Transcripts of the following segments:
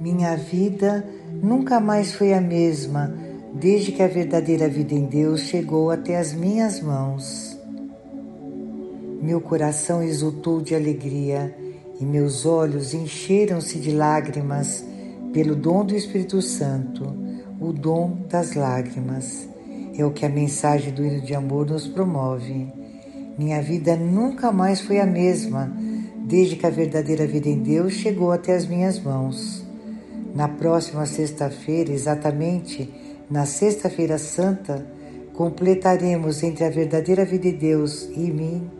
Minha vida nunca mais foi a mesma desde que a verdadeira vida em Deus chegou até as minhas mãos. Meu coração exultou de alegria e meus olhos encheram-se de lágrimas pelo dom do Espírito Santo, o dom das lágrimas. É o que a mensagem do hino de amor nos promove. Minha vida nunca mais foi a mesma desde que a verdadeira vida em Deus chegou até as minhas mãos. Na próxima sexta-feira, exatamente na Sexta-feira Santa, completaremos entre a verdadeira vida de Deus e mim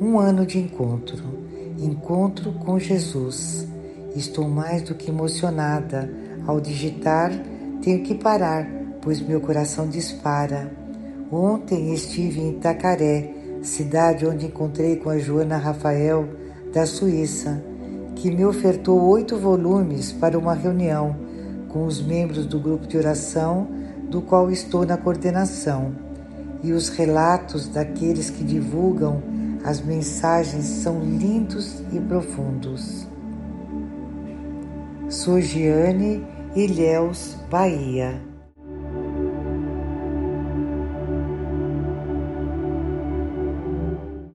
um ano de encontro encontro com Jesus. Estou mais do que emocionada. Ao digitar, tenho que parar, pois meu coração dispara. Ontem estive em Itacaré, cidade onde encontrei com a Joana Rafael, da Suíça, que me ofertou oito volumes para uma reunião com os membros do grupo de oração do qual estou na coordenação. E os relatos daqueles que divulgam as mensagens são lindos e profundos. Sou Giane Ilhéus, Bahia.